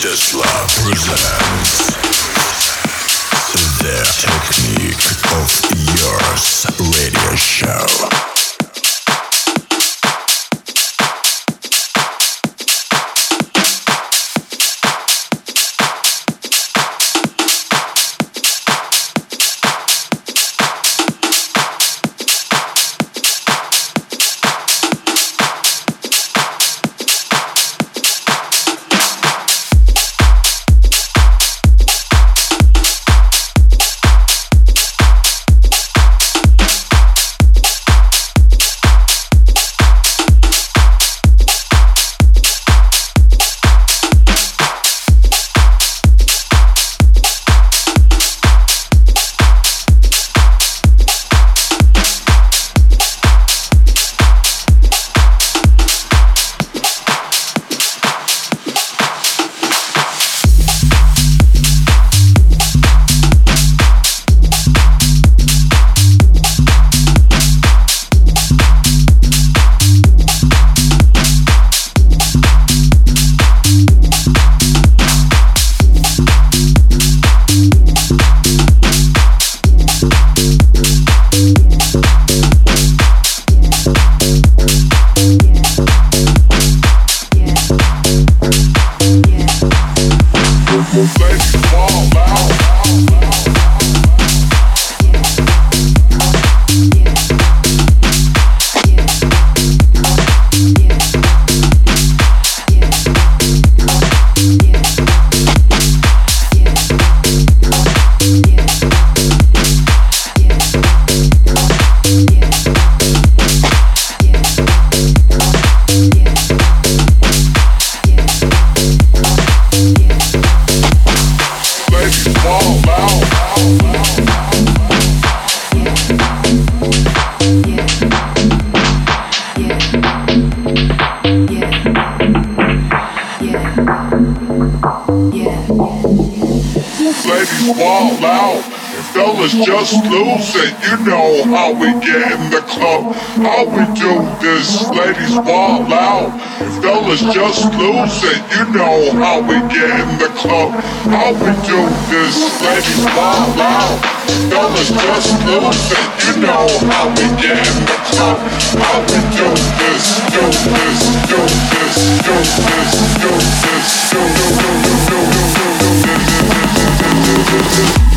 Tesla presents The Technic of Youth radio show. Fellas, just lose it. You know how we get in the club, how we do this. Ladies ball out. Fellas just lose it. You know how we get in the club, how we do this. Ladies ball out. Fellas just losing. You know how we get in the club, how we do this, do this, do this, do this, do this, do this, do this, do this.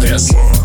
Thank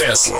Тесла.